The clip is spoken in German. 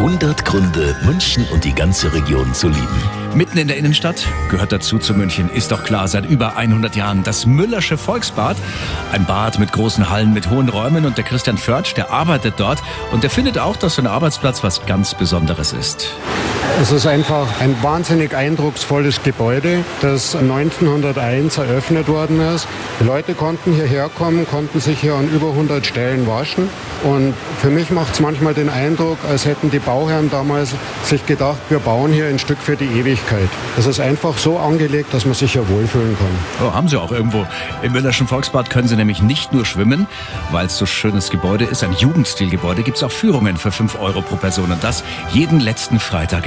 100 Gründe, München und die ganze Region zu lieben. Mitten in der Innenstadt gehört dazu zu München, ist doch klar, seit über 100 Jahren das Müllersche Volksbad. Ein Bad mit großen Hallen, mit hohen Räumen und der Christian Förtsch, der arbeitet dort und der findet auch, dass so ein Arbeitsplatz was ganz Besonderes ist. Es ist einfach ein wahnsinnig eindrucksvolles Gebäude, das 1901 eröffnet worden ist. Die Leute konnten hierher kommen, konnten sich hier an über 100 Stellen waschen. Und für mich macht es manchmal den Eindruck, als hätten die Bauherren damals sich gedacht, wir bauen hier ein Stück für die Ewigkeit. Es ist einfach so angelegt, dass man sich hier wohlfühlen kann. Oh, haben sie auch irgendwo. Im Müllerschen Volksbad können sie nämlich nicht nur schwimmen, weil es so schönes Gebäude ist, ein Jugendstilgebäude, gibt es auch Führungen für 5 Euro pro Person und das jeden letzten Freitag